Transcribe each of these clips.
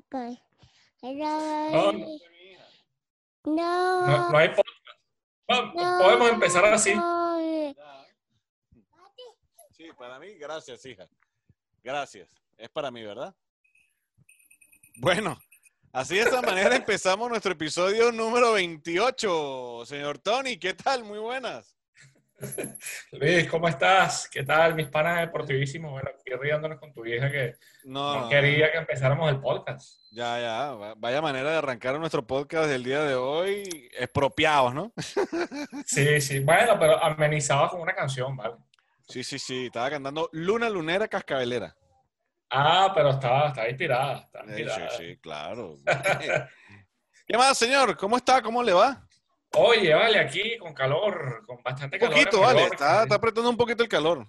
podcast. No, No. no, no hay podcast. No, podemos empezar así. Sí, para mí, gracias, hija. Gracias. Es para mí, ¿verdad? Bueno, así de esta manera empezamos nuestro episodio número 28. Señor Tony, ¿qué tal? Muy buenas. Luis, ¿cómo estás? ¿Qué tal, mis panas deportivísimos? Bueno, aquí riéndonos con tu vieja que No, quería que empezáramos el podcast. ya, ya. va- Vaya manera de arrancar nuestro podcast del día de hoy. Expropiados, ¿no? Sí, sí. Bueno, pero amenizaba con una canción, ¿vale? Sí, sí, sí. Estaba cantando Luna Lunera Cascabelera. Ah, pero estaba, estaba inspirada. Estaba Eh, sí, inspirada. sí, claro. ¿Qué más, señor? ¿Cómo está? ¿Cómo le va? Oye, vale, aquí con calor, con bastante Un calor. en poquito, vale. Está, está apretando un poquito el calor.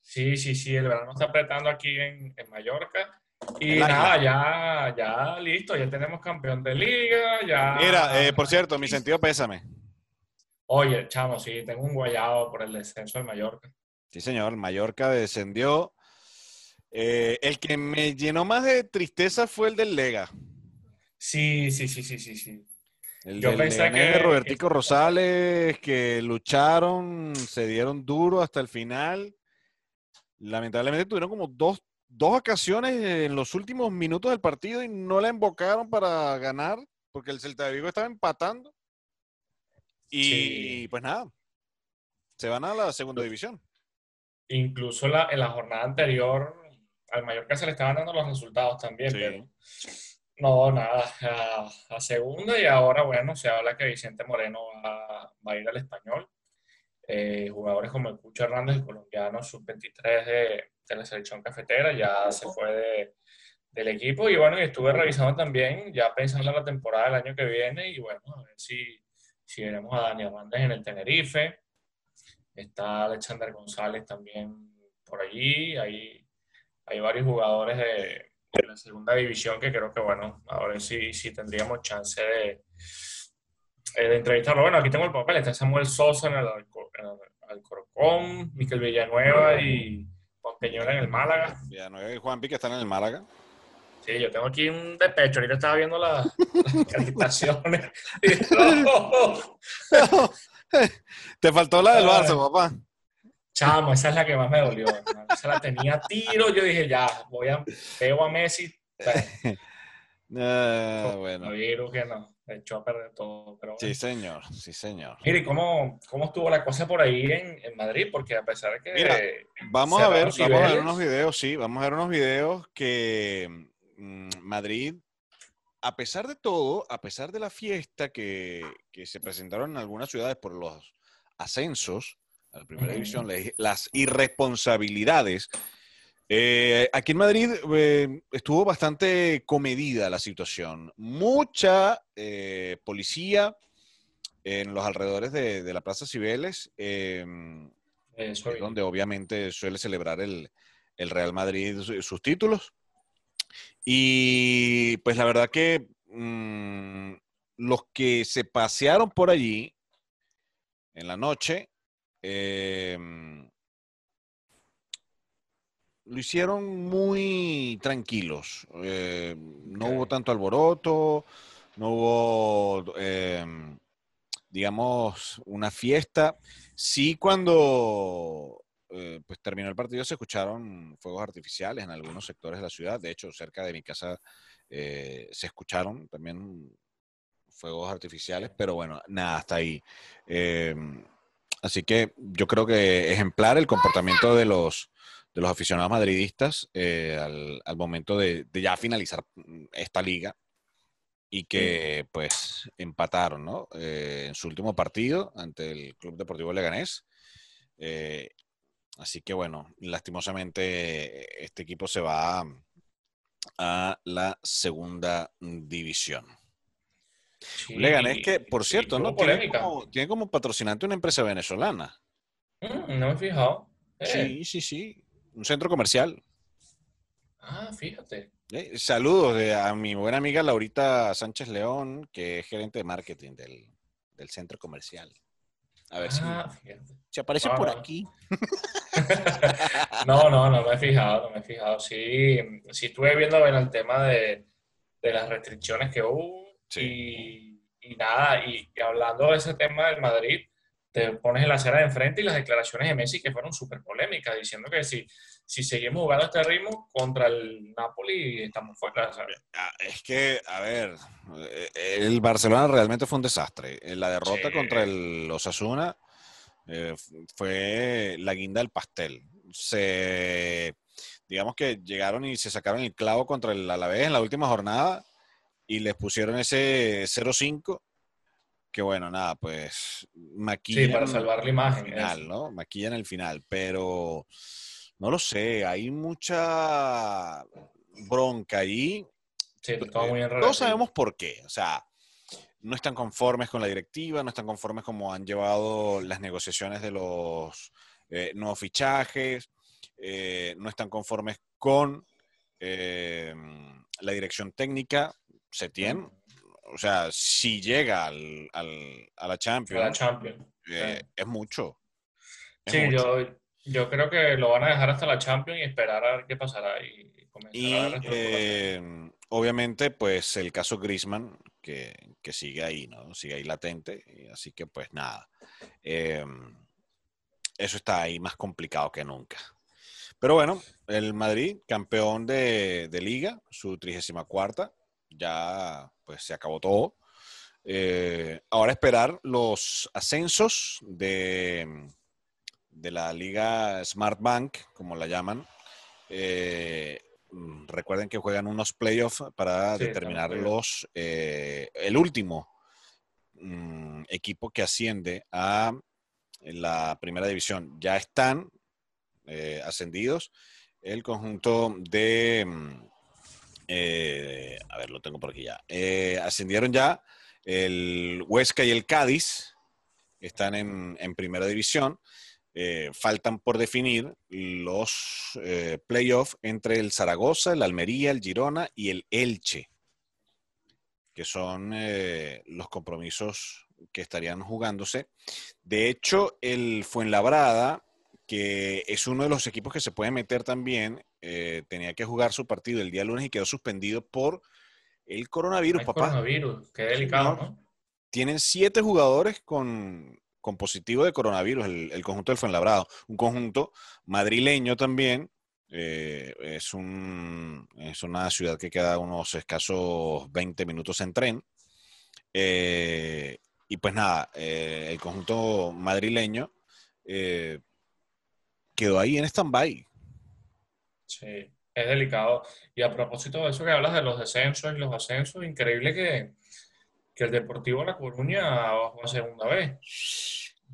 Sí, sí, sí, el verano está apretando aquí en, en Mallorca. Y nada, ya, ya listo, ya tenemos campeón de liga, ya... Mira, eh, por cierto, mi sentido pésame. Oye, chamo, sí, tengo un guayado por el descenso del Mallorca. Sí, señor. Mallorca descendió. Eh, el que me llenó más de tristeza fue el del Lega. Sí, sí, sí, sí, sí, sí. El Yo del pensé Leganés que- de Robertico Rosales, que lucharon, se dieron duro hasta el final. Lamentablemente tuvieron como dos, dos ocasiones en los últimos minutos del partido y no la invocaron para ganar, porque el Celta de Vigo estaba empatando. Y Sí. pues nada, se van a la segunda división. Incluso la- en la jornada anterior al Mallorca se le estaban dando los resultados también, Sí. pero no, nada, a, a segunda y ahora, bueno, se habla que Vicente Moreno va, va a ir al español. Eh, jugadores como el Cucho Hernández, el colombiano sub-23 de, de la selección cafetera, ya se fue de- del equipo y bueno, y estuve revisando también, ya pensando en la temporada del año que viene y bueno, a ver si, si veremos a Dani Hernández en el Tenerife. Está Alexander González también por allí. Hay, hay varios jugadores de, de la segunda división que creo que, bueno, ahora sí, sí tendríamos chance de, eh, de entrevistarlo. Bueno, aquí tengo el papel. Está Samuel Sosa en el, en el Alcorcón, Miquel Villanueva y Monteñola en el Málaga. Villanueva y Juanpi que están en el Málaga. Sí, yo tengo aquí un de pecho. Ahorita estaba viendo la- las calificaciones. Te faltó la del. Barça, papá. Chamo, esa es la que más me dolió. hermano. Esa la tenía a tiro. Yo dije, ya, voy a, veo a Messi. Ah, bueno. No, yo creo que no. Echó a perder todo. Pero Sí, bueno. señor, sí, señor. Mire, ¿cómo, ¿cómo estuvo la cosa por ahí en, en Madrid? Porque a pesar de que... Mira, Vamos a ver, vamos a ver unos videos, sí, vamos a ver unos videos que mm, Madrid, a pesar de todo, a pesar de la fiesta que, que se presentaron en algunas ciudades por los ascensos a la primera división, la- las irresponsabilidades, eh, aquí en Madrid eh, estuvo bastante comedida la situación. Mucha eh, policía en los alrededores de, de la Plaza Cibeles. em, donde obviamente suele celebrar el, el Real Madrid su- sus títulos. Y pues la verdad que mm, los que se pasearon por allí en la noche eh, lo hicieron muy tranquilos. Eh, no hubo tanto alboroto, no hubo, eh, digamos, una fiesta. Sí, cuando eh, pues terminó el partido se escucharon fuegos artificiales en algunos sectores de la ciudad. De hecho, cerca de mi casa eh, se escucharon también fuegos artificiales, pero bueno, nada, hasta ahí. Así que yo creo que ejemplar el comportamiento de los, de los aficionados madridistas eh, al, al momento de, de ya finalizar mm, esta liga y que pues empataron, ¿no? Eh, en su último partido ante el Club Deportivo Leganés. Eh, así que bueno, lastimosamente este equipo se va a la segunda división. Sí, Leganés que, por cierto, ¿no? Tiene como, tiene como patrocinante una empresa venezolana. Mm, no me he fijado. Eh, Sí, sí, sí. Un centro comercial. Ah, fíjate. Eh, Saludos de- a mi buena amiga Laurita Sánchez León, que es gerente de marketing del, del centro comercial. A ver Ah, si, si aparece Ah, por aquí. No, no, no me he fijado, no me he fijado. Sí, sí estuve viendo bueno, el tema de, de las restricciones que hubo. Y, y, nada, y, hablando de ese tema del Madrid, te pones en la acera de enfrente y las declaraciones de Messi que fueron súper polémicas, diciendo que si, si seguimos jugando a este ritmo contra el Napoli estamos fuera. Ah, es que, a ver, eh, el Barcelona realmente fue un desastre. La derrota contra el Osasuna eh, fue la guinda del pastel. Se, digamos que llegaron y se sacaron el clavo contra el Alavés en la última jornada y les pusieron ese 0-5 que bueno, nada, pues maquillan. Sí, para salvar la imagen. Final, ¿no? Maquillan el final, pero no lo sé, hay mucha bronca ahí. Sí, todo muy Todos sabemos por qué, o sea, no están conformes con la directiva, no están conformes como han llevado las negociaciones de los eh, nuevos fichajes, eh, no están conformes con eh, la dirección técnica, se tiene o sea, si llega al, a la Champions, eh, es mucho. sí, Yo, yo creo que lo van a dejar hasta la Champions y esperar a ver qué pasará. Y, y eh, obviamente, pues el caso Grisman, que, sigue ahí, ¿no? Sigue ahí latente. Así que, pues nada. Eh, eso está ahí más complicado que nunca. Pero bueno, el Madrid, campeón de, de liga, su 34 ya pues se acabó todo. Eh, ahora esperar los ascensos de, de la liga Smart Bank, como la llaman. Eh, recuerden que juegan unos playoffs para determinar los eh, el último mm, equipo que asciende a la primera división. Ya están ascendidos el conjunto de mm, eh, a ver, lo tengo por aquí ya. Eh, ascendieron ya el Huesca y el Cádiz, están en, primera división. Eh, faltan por definir los playoffs entre el Zaragoza, el Almería, el Girona y el Elche, que son los compromisos que estarían jugándose. De hecho, el Fuenlabrada, que es uno de los equipos que se puede meter también eh, tenía que jugar su partido el día lunes y quedó suspendido por el coronavirus, papá. Coronavirus, qué delicado, ¿no? Tienen siete jugadores con, positivo de coronavirus, el, conjunto del Fuenlabrado. Un conjunto madrileño también. Eh, es, un, es una ciudad que queda unos escasos 20 minutos en tren. Eh, y pues nada, el conjunto madrileño quedó ahí en stand-by. Sí, es delicado. Y a propósito de eso que hablas de los descensos y los ascensos, increíble que, el Deportivo La Coruña bajó a segunda vez.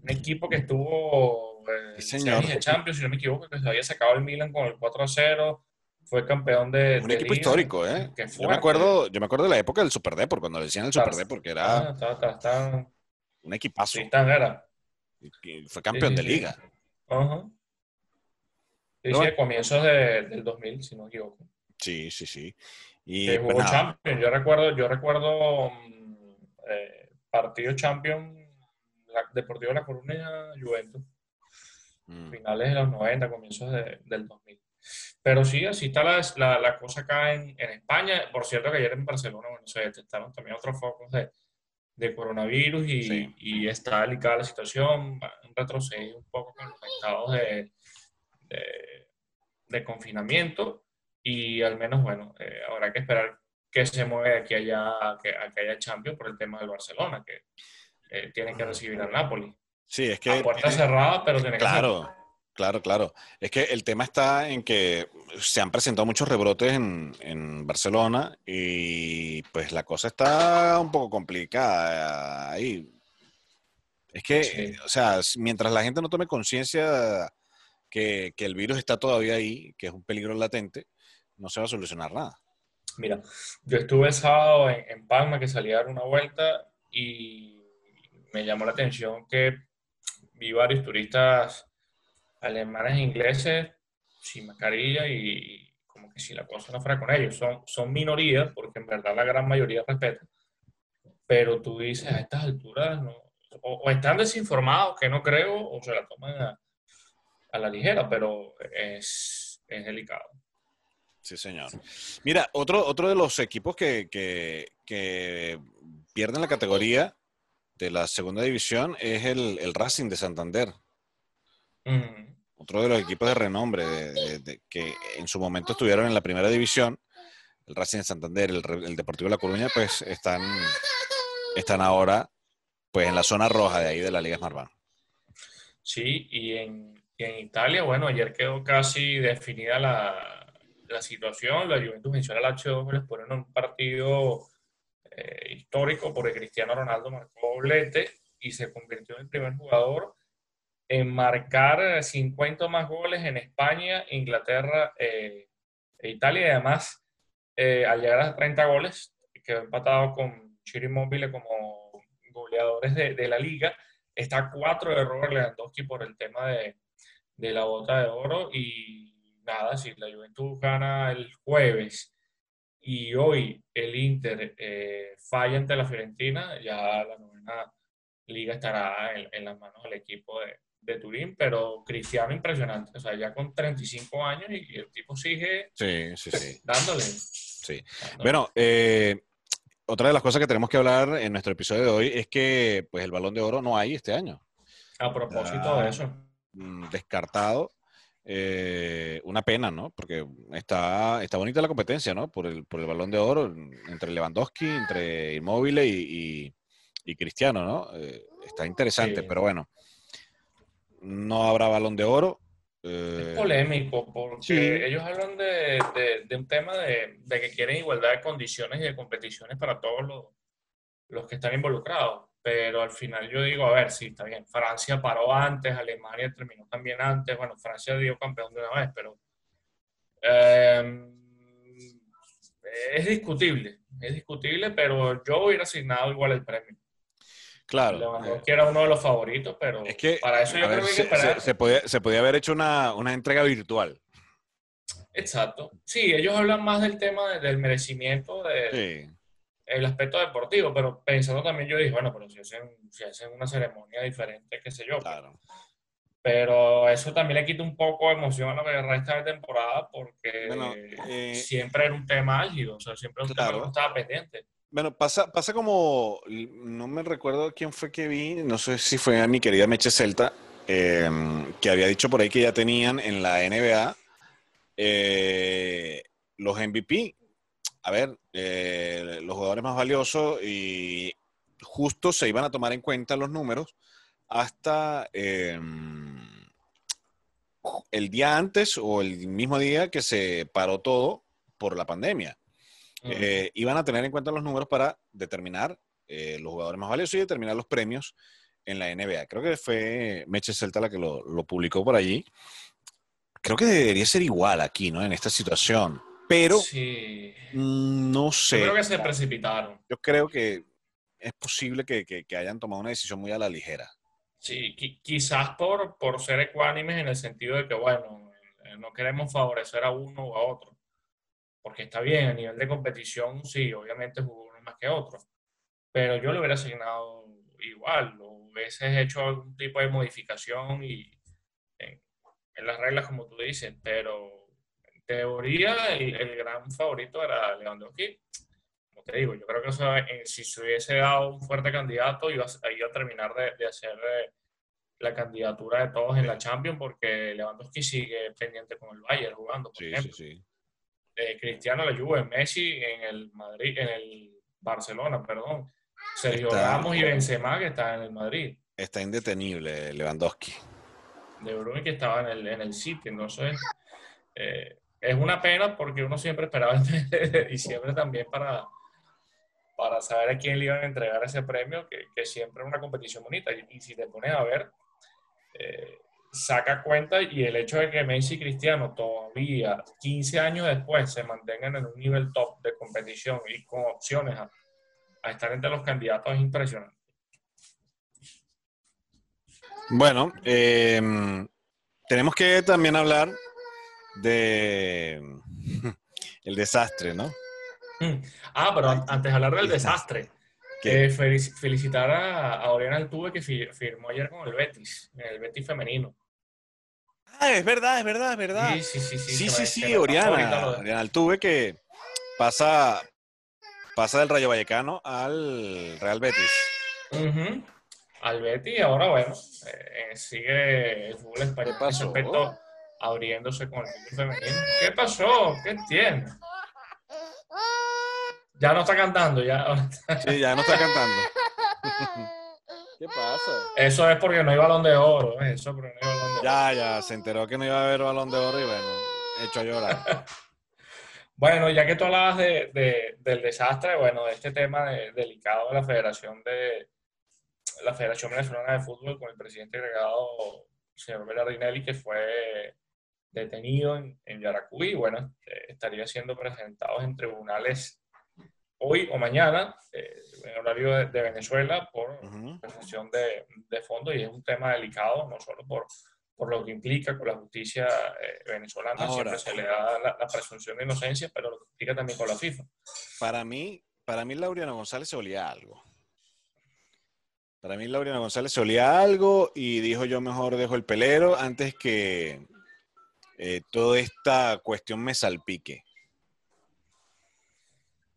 Un equipo que estuvo eh, señor. en Champions, si no me equivoco, que se había sacado el Milan con el 4 a 0 fue campeón de. Un equipo histórico, ¿eh? Yo me, acuerdo, yo me acuerdo de la época del Super Depor, cuando le decían el Super Depor, porque era. Ah, un equipazo. Sí, era. Fue campeón de liga. Ajá. Sí, sí, comienzos del 2000, si no me equivoco. Sí, sí, sí. Y jugó pues Champions. Yo recuerdo, yo recuerdo mm, eh, partido Champions Deportivo de La Coruña Juventus. Mm. Finales de los 90, comienzos del 2000. Pero sí, así está la, la, cosa acá en, en, España. Por cierto, que ayer en Barcelona bueno, se detectaron también otros focos de, de coronavirus y, y, está delicada la situación. Un retroceso un poco con los estados de, de, confinamiento y al menos, bueno, eh, habrá que esperar que se mueve aquí allá, que, que haya Champions por el tema del Barcelona, que eh, tiene que recibir al Napoli. Sí, es que... A puerta cerrada, pero tiene claro, Claro, claro. Es que el tema está en que se han presentado muchos rebrotes en, en Barcelona y pues la cosa está un poco complicada ahí. Es que, o sea, mientras la gente no tome conciencia que, el virus está todavía ahí, que es un peligro latente, no se va a solucionar nada. Mira, yo estuve el sábado en, Palma que salí a dar una vuelta y me llamó la atención que vi varios turistas alemanes e ingleses sin mascarilla y como que si la cosa no fuera con ellos. Son, son minorías porque en verdad la gran mayoría respeta. Pero tú dices a estas alturas, o, o, están desinformados, que no creo, o se la toman a, a la ligera, pero es, es delicado. Sí, señor. Mira, otro, otro de los equipos que, pierden la categoría de la segunda división es el, Racing de Santander. Otro de los equipos de renombre que en su momento estuvieron en la primera división, el Racing de Santander, el, Deportivo de La Coruña, pues están, están ahora pues en la zona roja de ahí de la Liga Smartbank. Sí, y en, Italia, bueno, ayer quedó casi definida la, situación. La Juventus venció al H2 les ponen un partido eh, histórico porque Cristiano Ronaldo marcó doblete y se convirtió en el primer jugador en marcar 50 más goles en España, Inglaterra eh, e Italia. Y además, eh, al llegar a 30 goles, quedó empatado con Chiri Mobile como goleadores de, la liga. Está cuatro de Robert Lewandowski por el tema de, la bota de oro. Y nada, si la Juventus gana el jueves y hoy el Inter eh, falla ante la Fiorentina, ya la novena liga estará en, las manos del equipo de, de, Turín, pero Cristiano impresionante, o sea, ya con 35 años y, el tipo sigue sí, sí, sí. dándole. Sí. Bueno, eh, otra de las cosas que tenemos que hablar en nuestro episodio de hoy es que pues el balón de oro no hay este año. A propósito de eso. Mm, descartado. Eh, una pena, ¿no? Porque está, está bonita la competencia, ¿no? Por el, por el balón de oro entre Lewandowski, entre Inmóvil y, y, Cristiano, ¿no? Eh, está interesante, pero bueno. No habrá balón de oro. Es eh, polémico porque ellos hablan de, un tema de, que quieren igualdad de condiciones y de competiciones para todos los, los que están involucrados. Pero al final yo digo, a ver, sí, está bien. Francia paró antes, Alemania terminó también antes. Bueno, Francia dio campeón de una vez, pero em, es discutible. Es discutible, pero yo hubiera asignado igual el premio. Claro. Lewandowski era uno de los favoritos, pero es que, para eso yo creo que que esperar. Se, podía, se podía haber hecho una, una, entrega virtual. Exacto. Sí, ellos hablan más del tema del merecimiento, del el aspecto deportivo, pero pensando también yo dije, bueno, pero si hacen, si hacen una ceremonia diferente, qué sé yo. Claro. Pero eso también le quita un poco de emoción a lo que resta de temporada porque eh, siempre era un tema álgido, o sea, siempre era un tema que no estaba pendiente. Bueno, pasa, pasa como, no me recuerdo quién fue que vi, no sé si fue a mi querida Meche Celta, em, que había dicho por ahí que ya tenían en la NBA eh, los MVP. A ver, eh, los jugadores más valiosos y justo se iban a tomar en cuenta los números hasta em, el día antes o el mismo día que se paró todo por la pandemia. Eh, iban a tener en cuenta los números para determinar eh, los jugadores más valiosos y determinar los premios en la NBA. Creo que fue Meche Celta la que lo, publicó por allí. Creo que debería ser igual aquí, ¿no? En esta situación. Pero mm, no sé. Yo creo que se precipitaron. Yo creo que es posible que, hayan tomado una decisión muy a la ligera. Sí, quizás por, por ser ecuánimes en el sentido de que, bueno, eh, no queremos favorecer a uno o a otro porque está bien, a nivel de competición, sí, obviamente jugó uno más que otro, pero yo lo hubiera asignado igual, o hubiese hecho algún tipo de modificación y en, las reglas, como tú dices, pero en teoría el, gran favorito era Lewandowski. Como te digo, yo creo que eh, si se hubiese dado un fuerte candidato, iba, iba a terminar de, hacer eh, la candidatura de todos en la Champions, porque Lewandowski sigue pendiente con el Bayern jugando, por ejemplo. Sí, sí. Cristiano la Juve, Messi en el Madrid, en el Barcelona, perdón. Sergio Ramos y Benzema que está en el Madrid. Está indetenible Lewandowski. De Bruyne que estaba en el, en el City, entonces eh, es una pena porque uno siempre esperaba el de diciembre también para, para saber a quién le iban a entregar ese premio, que, siempre es una competición bonita. Y, si te pones a ver, eh, saca cuenta y el hecho de que Messi y Cristiano todavía 15 años después se mantengan en un nivel top de competición y con opciones a, estar entre los candidatos es impresionante. Bueno, em, tenemos que también hablar de el desastre, ¿no? Mm. Ah, pero antes de hablar del desastre, eh, felicitar a, a Oriana Altuve que firmó ayer con el Betis, el Betis femenino. es verdad, es verdad, es verdad. Sí, sí, sí. Sí, sí, sí, Oriana. de- Oriana Altuve que pasa, pasa del Rayo Vallecano al Real Betis. Al Betis, ahora bueno, eh, sigue el fútbol español ¿Qué en ese pasó? aspecto abriéndose con el fútbol femenino. ¿Qué pasó? ¿Qué tiene? Ya no está cantando, ya. Sí, ya no está cantando. ¿Qué pasa? Eso es porque no hay balón de oro, ¿eh? eso porque no hay balón de oro. Ya, ya, se enteró que no iba a haber balón de oro y bueno, hecho a llorar. Bueno, ya que tú hablabas de, de- del desastre, bueno, de este tema de- delicado de la Federación de la Federación Venezolana de Fútbol con el presidente agregado, señor Bellardinelli, que fue detenido en, en Yaracuy, y bueno, eh, estaría siendo presentado en tribunales hoy o mañana, eh, en horario de, de Venezuela, por Ujú. presentación de, de fondos, y es un tema delicado, no solo por, por lo que implica con la justicia eh, venezolana, Ahora. siempre se le da la, la presunción de inocencia, pero lo que implica también con la FIFA. Para mí, para mí Laureano González se olía algo. Para mí Laureano González se olía algo y dijo yo mejor dejo el pelero antes que eh, toda esta cuestión me salpique.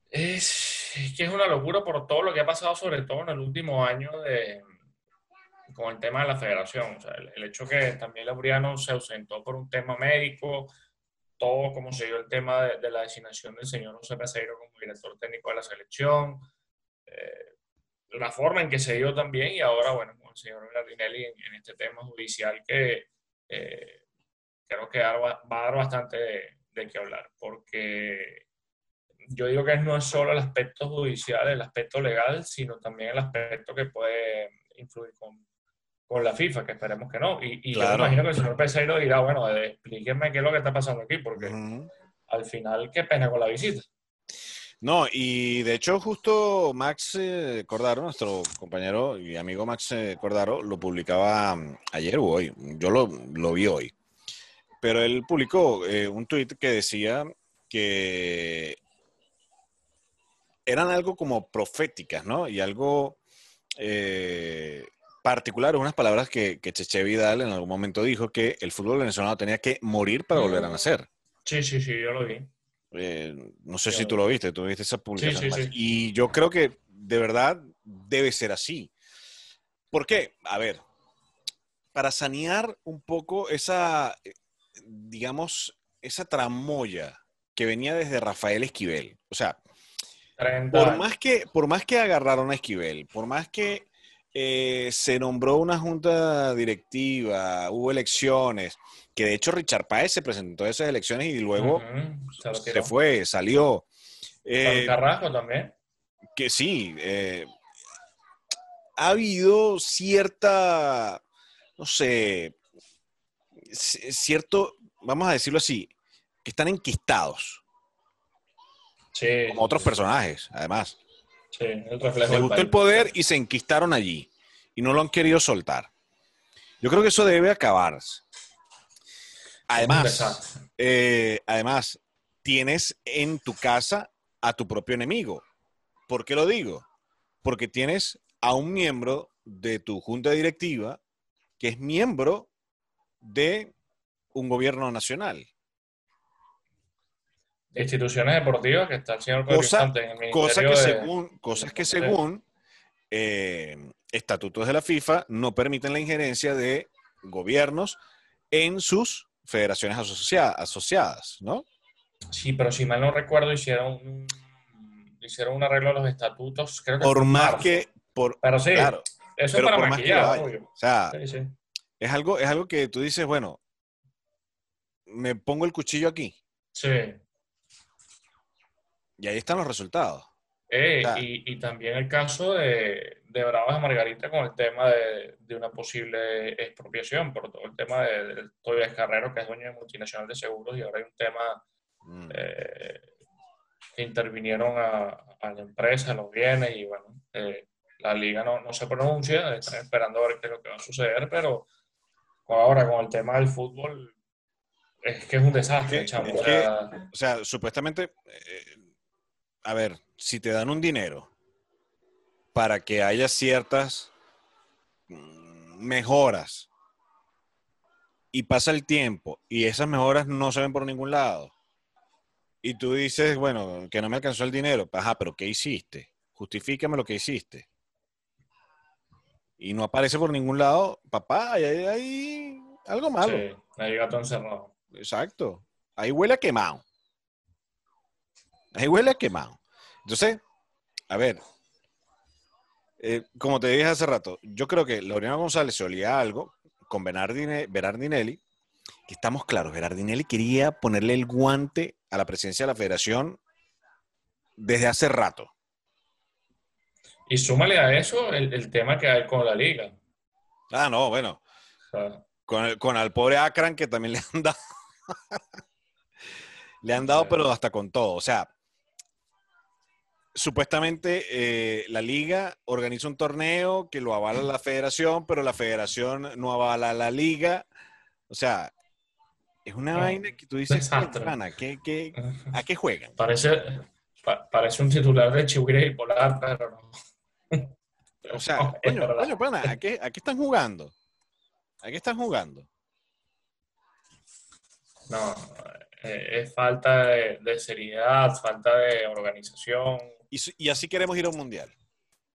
Es, es que es una locura por todo lo que ha pasado, sobre todo en el último año de, con el tema de la federación. O sea, el, el hecho que también Laureano se ausentó por un tema médico, todo como se dio el tema de, de la designación del señor José Peseiro como director técnico de la selección, eh, la forma en que se dio también y ahora, bueno, con el señor Gardinelli en, en este tema judicial que eh, creo que va a dar bastante de, de qué hablar, porque yo digo que no es solo el aspecto judicial, el aspecto legal, sino también el aspecto que puede influir con, con la FIFA, que esperemos que no. Y, y yo me imagino que el señor Peseiro dirá, bueno, explíquenme qué es lo que está pasando aquí, porque al final, qué pena con la visita. No, y de hecho justo Max eh, Cordaro, nuestro compañero y amigo Max eh, Cordaro, lo publicaba mm, ayer o hoy. Yo lo, lo vi hoy. Pero él publicó eh, un tuit que decía que eran algo como proféticas, ¿no? Y algo eh, particular, unas palabras que, que Cheche Vidal en algún momento dijo que el fútbol venezolano tenía que morir para volver a nacer. Sí, sí, sí, yo lo vi. Eh, no sé Yo- si tú lo viste, tú viste esa publicación. sí, Max. sí. Y yo creo que de verdad debe ser así. ¿Por qué? A ver, para sanear un poco esa, digamos, esa tramoya que venía desde Rafael Esquivel. O sea, 30 por más que, por más que agarraron a Esquivel, por más que eh, se nombró una junta directiva, hubo elecciones, que de hecho Richard Páez se presentó a esas elecciones y luego se fue, salió. Eh, Carrasco también. que sí, eh, ha habido cierta, no sé, cierto, vamos a decirlo así, que están enquistados, Sí, como otros personajes, además. sí, el reflejo Les gustó el poder y se enquistaron allí y no lo han querido soltar. Yo creo que eso debe acabarse. Un Además, eh, además, tienes en tu casa a tu propio enemigo. ¿Por qué lo digo? Porque tienes a un miembro de tu junta directiva que es miembro de un gobierno nacional. De instituciones deportivas que está el señor Cosa- en el Cosa que de- según, cosas que según eh, estatutos de la FIFA no permiten la injerencia de gobiernos en sus federaciones asocia- asociadas, ¿no? Sí, pero si mal no recuerdo, hicieron hicieron un arreglo a los estatutos, creo que Por más marzo. que, por, Pero sí, claro, eso es para por más que lo maquillar, haya. obvio. O sea, Sí, sí. Es algo, es algo que tú dices, bueno, me pongo el cuchillo aquí Sí. y ahí están los resultados. Eh, sea- y, y también el caso de, de Bravas de Margarita con el tema de, de una posible expropiación por todo el tema de, de Carrero, que es dueño de multinacional de seguros, y ahora hay un tema Mm. eh, que intervinieron a, a la empresa, los bienes, y bueno, eh, la liga no, no se pronuncia, están esperando a ver qué es lo que va a suceder, pero ahora con el tema del fútbol, es que es un desastre, Es que- chamo. es o sea, O sea, supuestamente, eh, a ver, si te dan un dinero para que haya ciertas mm, mejoras y pasa el tiempo y esas mejoras no se ven por ningún lado, y tú dices, bueno, que no me alcanzó el dinero, ajá, pero ¿qué hiciste? Justifícame lo que hiciste. Y no aparece por ningún lado, papá, hay, hay algo malo. Sí, hay gato encerrado. Exacto. Ahí huele a quemado. Ahí huele a quemado. Entonces, a ver, eh, como te dije hace rato, yo creo que Laureano González se olía algo con Berardinelli, que estamos claros, Berardinelli quería ponerle el guante a la presidencia de la federación desde hace rato. Y súmale a eso el, tema que hay con la liga. Ah, no, bueno. con, el, con al pobre Akran que también le han dado. le han dado, pero hasta con todo. O sea, supuestamente eh, la liga organiza un torneo que lo avala la federación, pero la federación no avala la liga. O sea, es una vaina que tú dices, ¿qué, qué, a qué juegan? Parece, parece un titular de Chihuahua y Polar, pero no. O sea, coño, coño, pana, ¿a qué, ¿a qué están jugando? ¿A qué están jugando? No, eh, es falta de, seriedad, falta de organización. Y, así queremos ir a un mundial.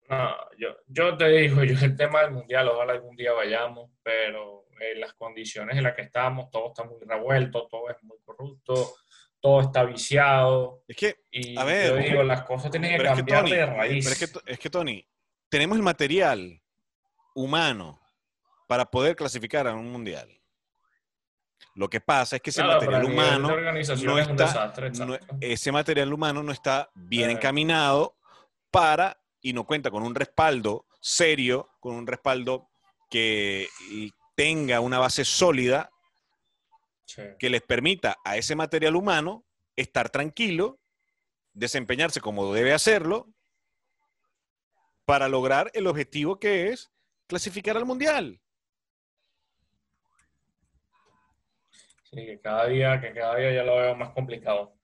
No, yo, yo te digo, yo el tema del mundial, ojalá algún día vayamos, pero en las condiciones en las que estamos, todo está muy revuelto, todo es muy corrupto, todo está viciado. Es que, y a ver, yo digo, las cosas tienen que cambiar de raíz. Pero es que, es que, Tony, tenemos el material humano para poder clasificar a un mundial. Lo que pasa es que ese material humano no está, ese material humano no está bien eh. encaminado para y no cuenta con un respaldo serio, con un respaldo que tenga una base sólida que les permita a ese material humano estar tranquilo, desempeñarse como debe hacerlo para lograr el objetivo que es clasificar al mundial. Sí, que cada día, que cada día ya lo veo más complicado.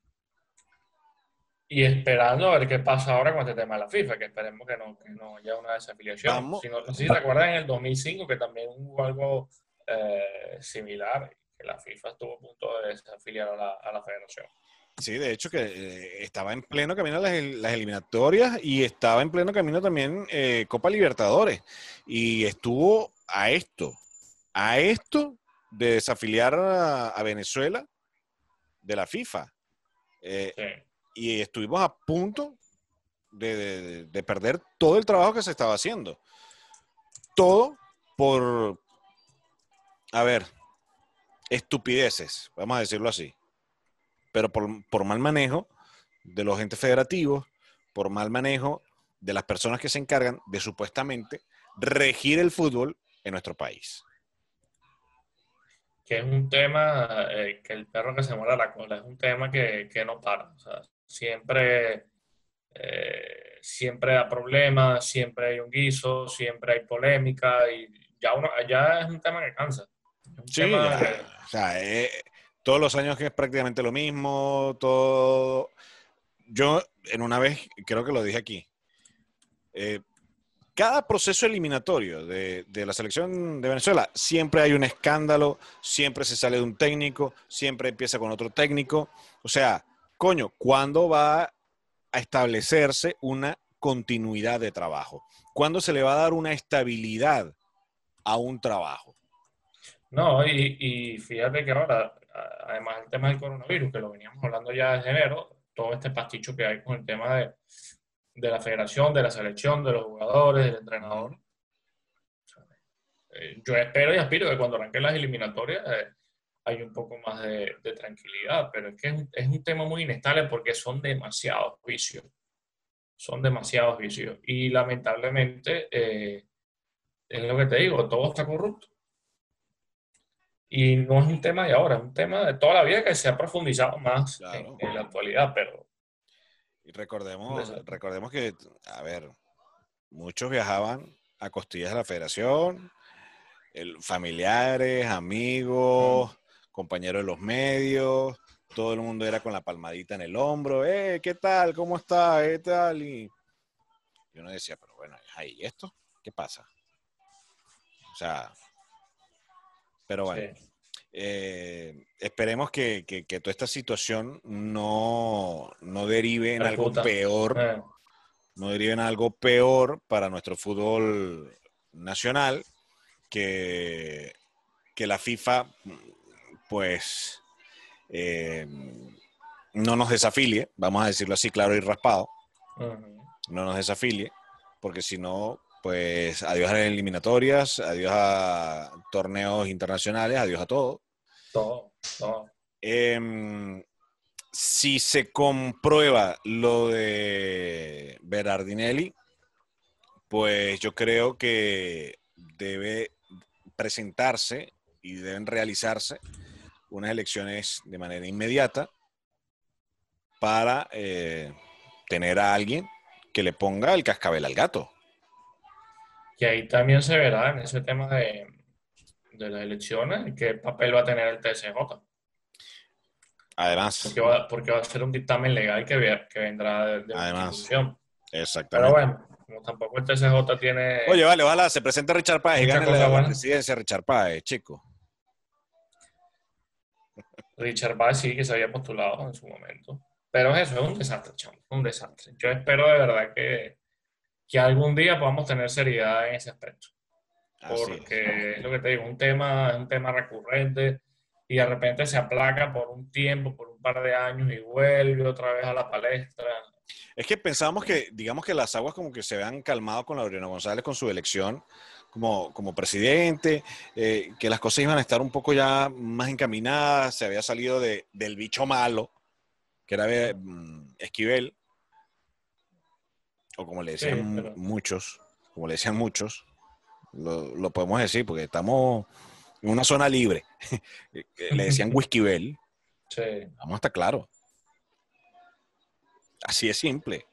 Y esperando a ver qué pasa ahora con este tema de la FIFA, que esperemos que no, que no haya una desafiliación. no, sé si te acuerdas en el 2005 que también hubo algo eh, similar, que la FIFA estuvo a punto de desafiliar a la, a la federación. Sí, de hecho que eh, estaba en pleno camino las, las, eliminatorias y estaba en pleno camino también eh, Copa Libertadores. Y estuvo a esto, a esto de desafiliar a, Venezuela de la FIFA. Eh, y estuvimos a punto de, perder todo el trabajo que se estaba haciendo. Todo por, a ver, estupideces, vamos a decirlo así. Pero por, por mal manejo de los entes federativos, por mal manejo de las personas que se encargan de supuestamente regir el fútbol en nuestro país que es un tema eh, que el perro que se muera la cola, es un tema que, que no para. O sea, siempre, eh, siempre da problemas, siempre hay un guiso, siempre hay polémica y ya, uno, ya es un tema que cansa. Sí, o sea, eh, todos los años que es prácticamente lo mismo, todo... Yo en una vez, creo que lo dije aquí, cada proceso eliminatorio de, la selección de Venezuela siempre hay un escándalo, siempre se sale de un técnico, siempre empieza con otro técnico. O sea, coño, ¿cuándo va a establecerse una continuidad de trabajo? ¿Cuándo se le va a dar una estabilidad a un trabajo? No, y, fíjate que ahora, además del tema del coronavirus, que lo veníamos hablando ya desde enero, todo este pasticho que hay con el tema de de la federación, de la selección, de los jugadores, del entrenador. Eh, yo espero y aspiro que cuando arranquen las eliminatorias eh, hay un poco más de, tranquilidad, pero es que es un, tema muy inestable porque son demasiados vicios. Son demasiados vicios. Y lamentablemente, eh, es lo que te digo, todo está corrupto. Y no es un tema de ahora, es un tema de toda la vida que se ha profundizado más en la actualidad, pero y recordemos, recordemos que, a ver, muchos viajaban a costillas de la federación, familiares, amigos, compañeros de los medios, todo el mundo era con la palmadita en el hombro, eh, ¿qué tal? ¿Cómo está? ¿Qué tal? Y yo no decía, pero bueno, ¿y esto? ¿Qué pasa? O sea, pero bueno. eh, esperemos que, que- que toda esta situación no, no derive en algo peor, Eh, no derive en algo peor para nuestro fútbol nacional, que, que la FIFA, pues, eh, no nos desafilie, vamos a decirlo así, claro y raspado, no nos desafilie, porque si no, pues adiós a las eliminatorias, adiós a torneos internacionales, adiós a todo. Todo, todo. Em, si se comprueba lo de Berardinelli, pues yo creo que debe presentarse y deben realizarse unas elecciones de manera inmediata para eh, tener a alguien que le ponga el cascabel al gato. Y ahí también se verá en ese tema de, de las elecciones qué papel va a tener el TSJ. Además, Porque va, porque va a ser un dictamen legal que, que vendrá de, de la Además. institución. Pero exactamente. bueno, como tampoco el TSJ tiene... Oye, vale, ojalá se presente Richard Páez y gane la, buena. presidencia Richard Páez, chico. Richard Bass sí que se había postulado en su momento. Pero eso es un desastre, chamo, un desastre. Yo espero de verdad que, que algún día podamos tener seriedad en ese aspecto. Así es. Porque es lo que te digo, un tema, es un tema recurrente y de repente se aplaca por un tiempo, por un par de años y vuelve otra vez a la palestra. Es que pensábamos que, digamos que las aguas como que se habían calmado con Laureano González con su elección como, como presidente, eh, que las cosas iban a estar un poco ya más encaminadas, se había salido de, del bicho malo, que era mm, Esquivel, o como le decían Sí, mu- pero- muchos, como le decían muchos, lo, lo podemos decir porque estamos en una zona libre. le decían Whiskyvel, Sí. Vamos a estar claros. Así es simple.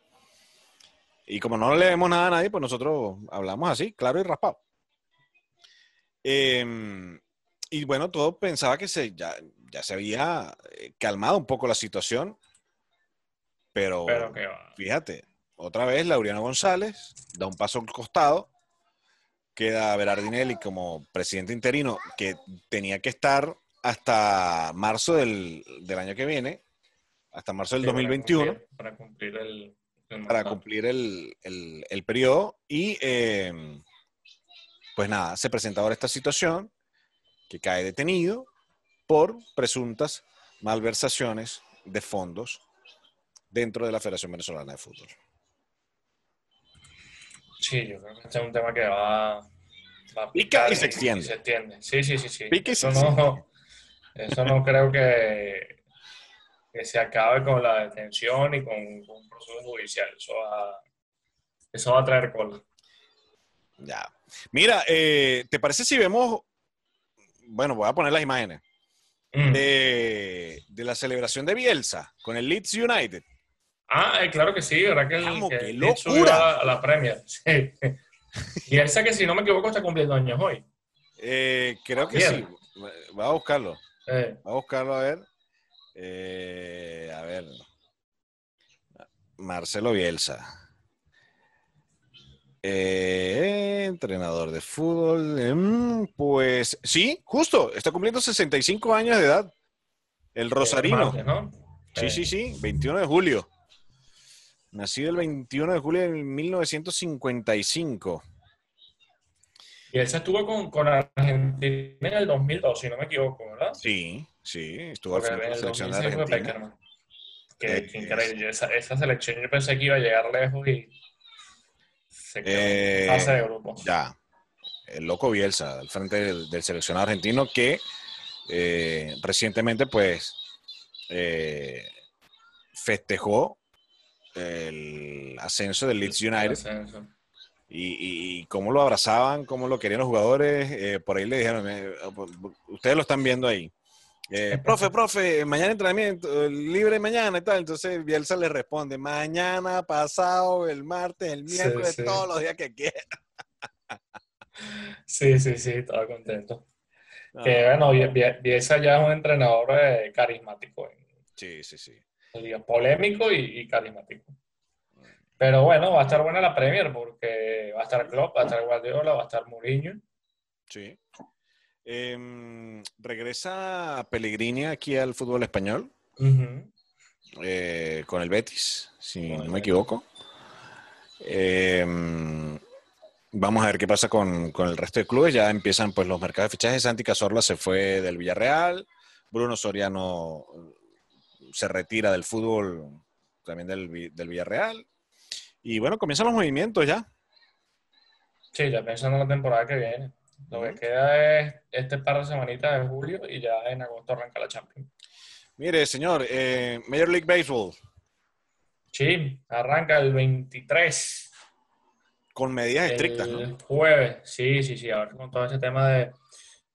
Y como no le vemos nada a nadie, pues nosotros hablamos así, claro y raspado. Eh, y bueno, todo pensaba que se, ya, ya se había eh, calmado un poco la situación, pero, Pero que va. fíjate, otra vez Laureano González da un paso al costado, queda Berardinelli como presidente interino, que tenía que estar hasta marzo del, del año que viene, hasta marzo del Sí, para 2021 cumplir- Para cumplir el, el para cumplir el, el- el periodo. Y eh, pues nada, se presenta ahora esta situación que cae detenido por presuntas malversaciones de fondos dentro de la Federación Venezolana de Fútbol. Sí, yo creo que este es un tema que va, va a Pica y se extiende. se extiende. Sí, sí, sí, sí. Pica y se eso, no, eso no creo que, que se acabe con la detención y con, con un proceso judicial. Eso va, eso va a traer cola. Ya. Mira, eh, ¿te parece si vemos, bueno, voy a poner las imágenes, Mm. de, de la celebración de Bielsa con el Leeds United? Ah, eh, claro que sí, ¿verdad? Que el, que locura. a la, a la Premier. Sí. Y esa que, si no me equivoco, está cumpliendo años hoy. Eh, creo que sí. Voy a buscarlo. Eh, Voy a buscarlo a ver. Eh, a ver. Marcelo Bielsa. Eh, entrenador de fútbol. mm, pues sí, justo. Está cumpliendo 65 años de edad. El Rosarino. martes, ¿no? Sí, Eh, sí, sí. 21 de julio. Nacido el 21 de julio de 1955. Y él se estuvo con, con Argentina en el 2002, si no me equivoco, ¿verdad? Sí, sí. Estuvo al frente de la el selección de 2006 fue Argentina. Peckerman. Qué, Eh, increíble. Esa, esa selección yo pensé que iba a llegar lejos y se quedó Eh, en fase de grupos. Ya, el loco Bielsa, al frente del, del seleccionado argentino que eh, recientemente pues eh, festejó el ascenso del Leeds United y, cómo lo abrazaban, cómo lo querían los jugadores, eh, por ahí le dijeron, eh, ustedes lo están viendo ahí. Eh, profe, profe, mañana entrenamiento, libre mañana y tal. Entonces Bielsa le responde, mañana, pasado, el martes, el miércoles, sí. todos los días que quiera. Sí, sí, sí, estaba contento. No, Que bueno, Bie- Bie- Bielsa ya es un entrenador eh, carismático, Sí, sí, sí. Polémico y, y carismático. Pero bueno, va a estar buena la Premier porque va a estar Klopp, va a estar Guardiola, va a estar Mourinho. Sí. Em, regresa Pellegrini aquí al fútbol español eh, con el Betis, si Con no me equivoco. Em, vamos a ver qué pasa con, con el resto de clubes. Ya empiezan pues los mercados de fichajes. Santi Cazorla se fue del Villarreal. Bruno Soriano se retira del fútbol también del, del Villarreal. Y bueno, comienzan los movimientos ya. Sí, ya pensando en la temporada que viene. Lo que queda es este par de semanitas de julio y ya en agosto arranca la Champions. Mire, señor, eh, Major League Baseball, Sí, arranca el 23. con medidas estrictas, ¿no? El jueves, sí, sí, sí, ahora con todo este tema de,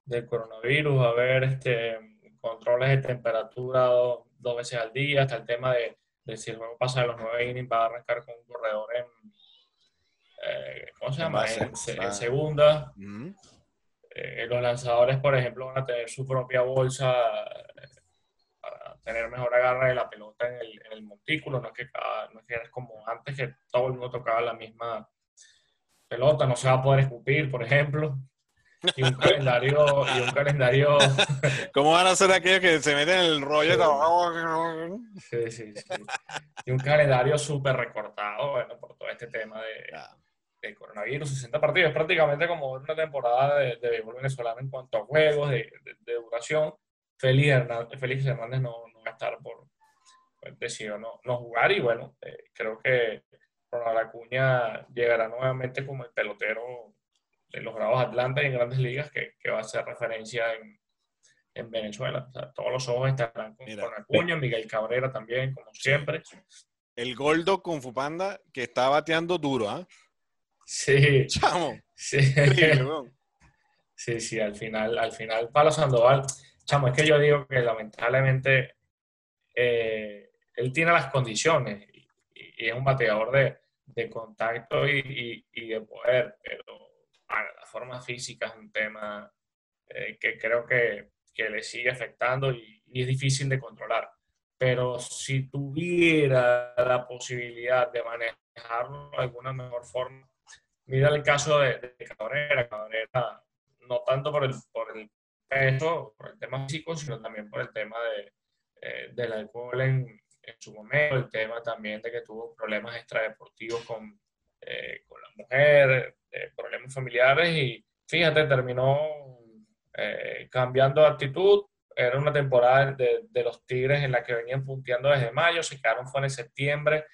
del coronavirus, a ver este, controles de temperatura dos, veces al día, hasta el tema de, de si el juego pasa de los nueve innings, va a arrancar con un corredor en, eh, ¿cómo se llama? En, segunda. Eh, los lanzadores, por ejemplo, van a tener su propia bolsa eh, para tener mejor agarre de la pelota en el, en el montículo, no es que cada, no es que es como antes que todo el mundo tocaba la misma pelota, no se va a poder escupir, por ejemplo. Y un calendario, y un calendario, ¿Cómo van a ser aquellos que se meten en el rollo? sí, sí, sí. Y un calendario súper recortado, bueno, por todo este tema de, coronavirus, 60 partidos, prácticamente como una temporada de, de béisbol venezolano en cuanto a juegos, de, duración. Félix Hernández, Félix Hernández no, no va a estar por, pues, decidió no, no jugar y bueno, eh, creo que Ronald Acuña llegará nuevamente como el pelotero de los Bravos Atlanta y en grandes ligas que, que va a hacer referencia en, en Venezuela. O sea, todos los ojos estarán con, Mira, con Acuña, Miguel Cabrera también, como siempre. El Goldo con Fupanda que está bateando duro, ¿ah? Sí, Chamo, sí. Sí, sí, al final, al final, Palo Sandoval, chamo, es que yo digo que lamentablemente eh, él tiene las condiciones y, y es un bateador de, de contacto y, y- y de poder, pero la forma física es un tema eh, que creo que, que le sigue afectando y, y es difícil de controlar. Pero si tuviera la posibilidad de manejarlo de alguna mejor forma, mira el caso de, de Cabrera. Cabrera, no tanto por el, por el peso, por el tema físico, sino también por el tema de, eh, del alcohol en, en su momento, el tema también de que tuvo problemas extradeportivos con, eh, con la mujer, eh, problemas familiares y fíjate, terminó eh, cambiando de actitud. Era una temporada de, de los Tigres en la que venían punteando desde mayo, se quedaron fue en septiembre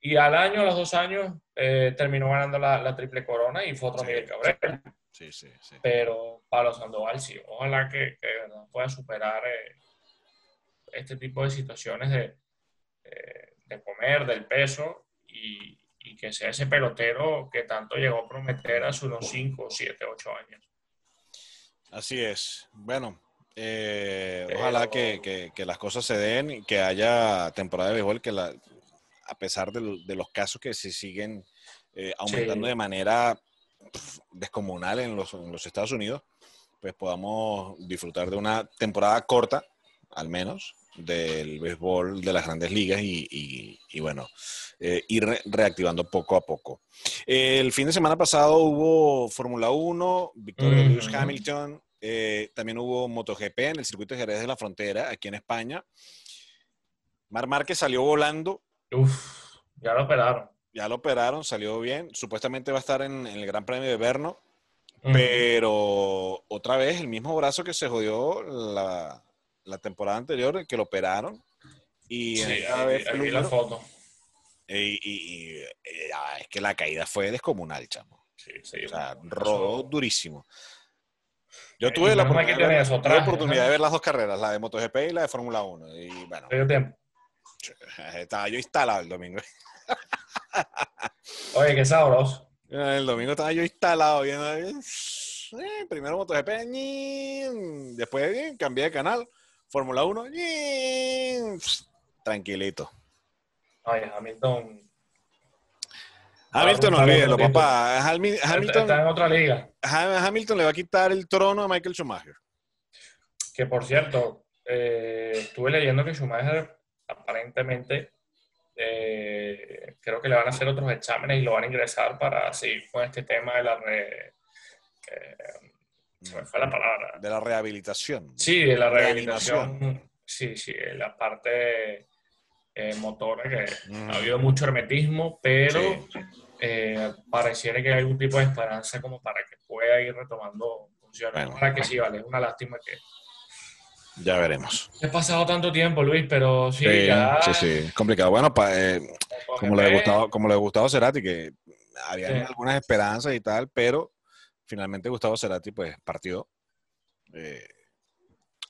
y al año, a los dos años, eh, terminó ganando la, la triple corona y fue otro Sí. Miguel Cabrera. Sí, sí, sí. Pero Pablo Sandoval sí, ojalá que, que de verdad pueda superar eh, este tipo de situaciones de, eh, de comer, del peso y, y que sea ese pelotero que tanto llegó a prometer hace unos 5, 7, 8 años. Así es. Bueno, eh, Pero- ojalá que, que- que las cosas se den y que haya temporada de béisbol que la, a pesar de, lo- de los casos que se siguen eh, aumentando Sí. de manera descomunal en los, en los Estados Unidos, pues podamos disfrutar de una temporada corta, al menos, del béisbol de las grandes ligas y, y- y, bueno, eh, ir re- reactivando poco a poco. El fin de semana pasado hubo Fórmula 1, victoria de Lewis. Hamilton, eh, también hubo MotoGP en el circuito de Jerez de la Frontera, aquí en España. Mar Márquez salió volando, Uf, ya lo operaron. ya lo operaron, salió bien, supuestamente va a estar en, en el Gran Premio de Berno, pero otra vez el mismo brazo que se jodió la, la temporada anterior, que lo operaron. Y Sí, ahí, vi la foto. Y, y- y- y, ah, es que la caída fue descomunal, chamo. Sí, sí, O sea, eso- rodó durísimo. Yo Eh, tuve la oportunidad, de trajes, oportunidad de ver las dos carreras, la de MotoGP y la de Fórmula 1. Y bueno, estaba yo instalado el domingo. Oye, qué sabroso. El domingo estaba yo instalado viendo. eh, primero MotoGP, después eh, cambié de canal, Fórmula 1, ñin, tranquilito. Oye, Hamilton Hamilton, olvídelo, papá. Hamil- Hamilton, está en otra liga. Ham- Hamilton le va a quitar el trono a Michael Schumacher. Que por cierto, eh, estuve leyendo que Schumacher aparentemente eh, creo que le van a hacer otros exámenes y lo van a ingresar para seguir con este tema de la re- eh, fue la palabra. De la rehabilitación. Sí, de la Reanimación. rehabilitación. Sí, sí, la parte eh, motora, que Mm. ha habido mucho hermetismo, pero Sí. eh, pareciera que hay algún tipo de esperanza como para que pueda ir retomando funciones. Bueno. Ojalá que sí, vale, es una lástima que Ya veremos. he pasado tanto tiempo, Luis, pero sí, Sí, ya... sí, sí, es complicado. Bueno, pa- eh, como le ha gustado, como le ha gustado Cerati, que había algunas esperanzas y tal, pero finalmente Gustavo Cerati pues partió. Eh,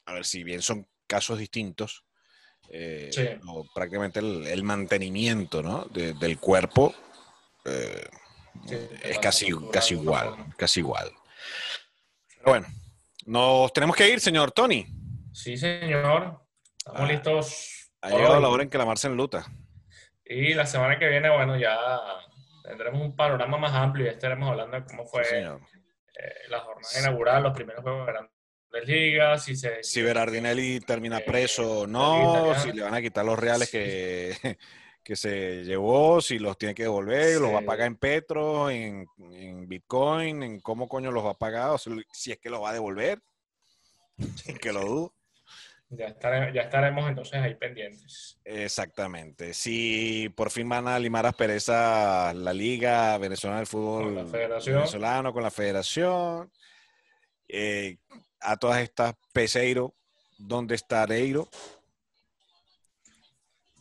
a ver, si bien son casos distintos, eh, Sí. o prácticamente el, el mantenimiento ¿no? de- del cuerpo eh, Sí, es casi, casi igual, casi igual. Pero bueno, nos tenemos que ir, señor Tony. Sí, señor. Estamos Ah, listos. Ha llegado hoy. la hora en que la Marcia enluta. Y la semana que viene, bueno, ya tendremos un panorama más amplio y estaremos hablando de cómo fue Sí. Eh, la jornada inaugural, los primeros juegos de grandes ligas, si se... si Berardinelli termina Eh, preso o sí, no, si le van a quitar los reales que, que se llevó, si los tiene que devolver, los va a Sí. pagar en petro, en, en bitcoin, en cómo coño los va a pagar, o si, si es que los va a devolver, que lo dudo. Ya, estare- ya estaremos entonces ahí pendientes. Exactamente. Si por fin van a limar asperezas la Liga Venezolana del Fútbol Con venezolano, con la federación, eh, a todas estas Peseiro, ¿dónde está Areiro?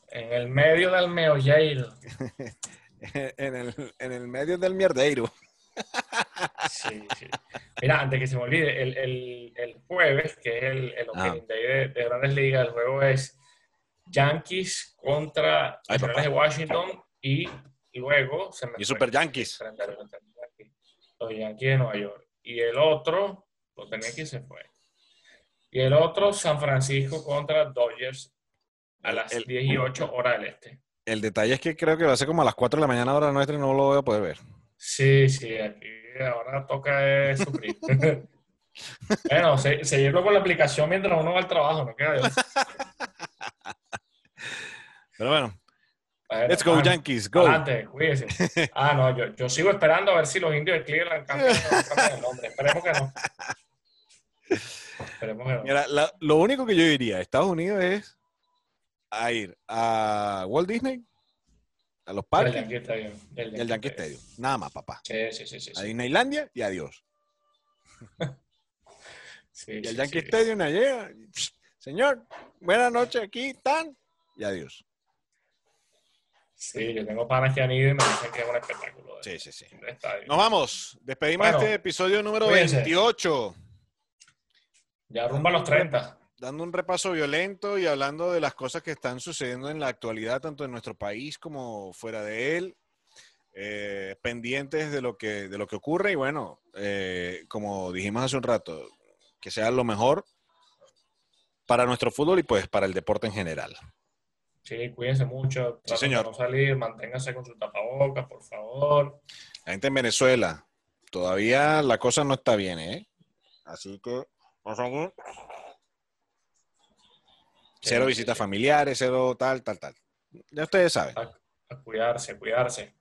En el medio del meolleiro. en, el, en el medio del mierdeiro. Sí, sí. Mira, antes que se me olvide, el, el- el jueves, que es el, el opening Ah. day de, de Grandes Ligas, el juego es Yankees contra Ay, de Washington y luego se me Y. Super Yankees. Los Yankees. De Nueva York. Y el otro, lo tenía aquí se fue. Y el otro, San Francisco contra Dodgers a las El- 10 y 8 hora del este. El detalle es que creo que va a ser como a las 4 de la mañana hora nuestra y no lo voy a poder ver. Sí, sí, aquí ahora toca eh, sufrir. bueno, se- seguirlo con la aplicación mientras uno va al trabajo, no queda otra. Pero bueno, let's go Yankees, go. Adelante, cuídese. Ah, no, yo, yo sigo esperando a ver si los indios de Cleveland cambian, cambian el nombre. Esperemos que no. Esperemos que no. Mira, la- lo único que yo diría a Estados Unidos es a ir a Walt Disney, a los el parques Yankee Stadium. al Yankee Stadium. Nada más, papá. Sí, sí, sí. sí, A. Disneylandia y adiós. Sí, Y sí, Yankee sí. Stadium allá. Señor, buenas noches aquí, tan. Y adiós. Sí, yo tengo panas que han ido y me dicen que es un espectáculo. Sí, sí, sí. Nos vamos. Despedimos Bueno, este episodio número cuídense. 28. Ya rumba los 30. Dando un repaso violento y hablando de las cosas que están sucediendo en la actualidad, tanto en nuestro país como fuera de él, eh, pendientes de lo que, de lo que ocurre y bueno, eh, como dijimos hace un rato, que sea lo mejor para nuestro fútbol y pues para el deporte en general. Sí, cuídense mucho. de señor. no salir, manténganse con su tapabocas, por favor. La gente en Venezuela, todavía la cosa no está bien, ¿eh? Así que, por favor, cero visitas familiares, cero tal, tal, tal. Ya ustedes saben. A, a cuidarse, a cuidarse.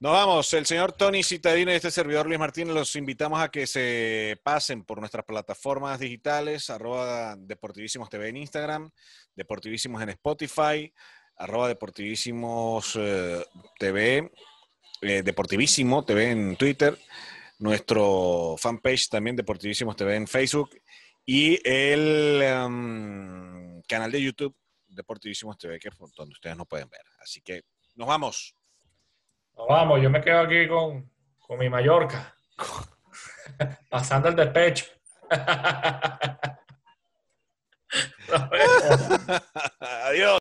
Nos vamos, el señor Tony Citadino y este servidor Luis Martínez los invitamos a que se pasen por nuestras plataformas digitales, arroba Deportivísimos TV en Instagram, Deportivísimos en Spotify, arroba Deportivísimos eh, TV, eh, Deportivísimo TV en Twitter, nuestro fanpage también Deportivísimos TV en Facebook y el em, canal de YouTube Deportivísimos TV, que es donde ustedes nos pueden ver. Así que nos vamos. Nos vamos, yo me quedo aquí con, con mi Mallorca. Pasando el despecho. Adiós.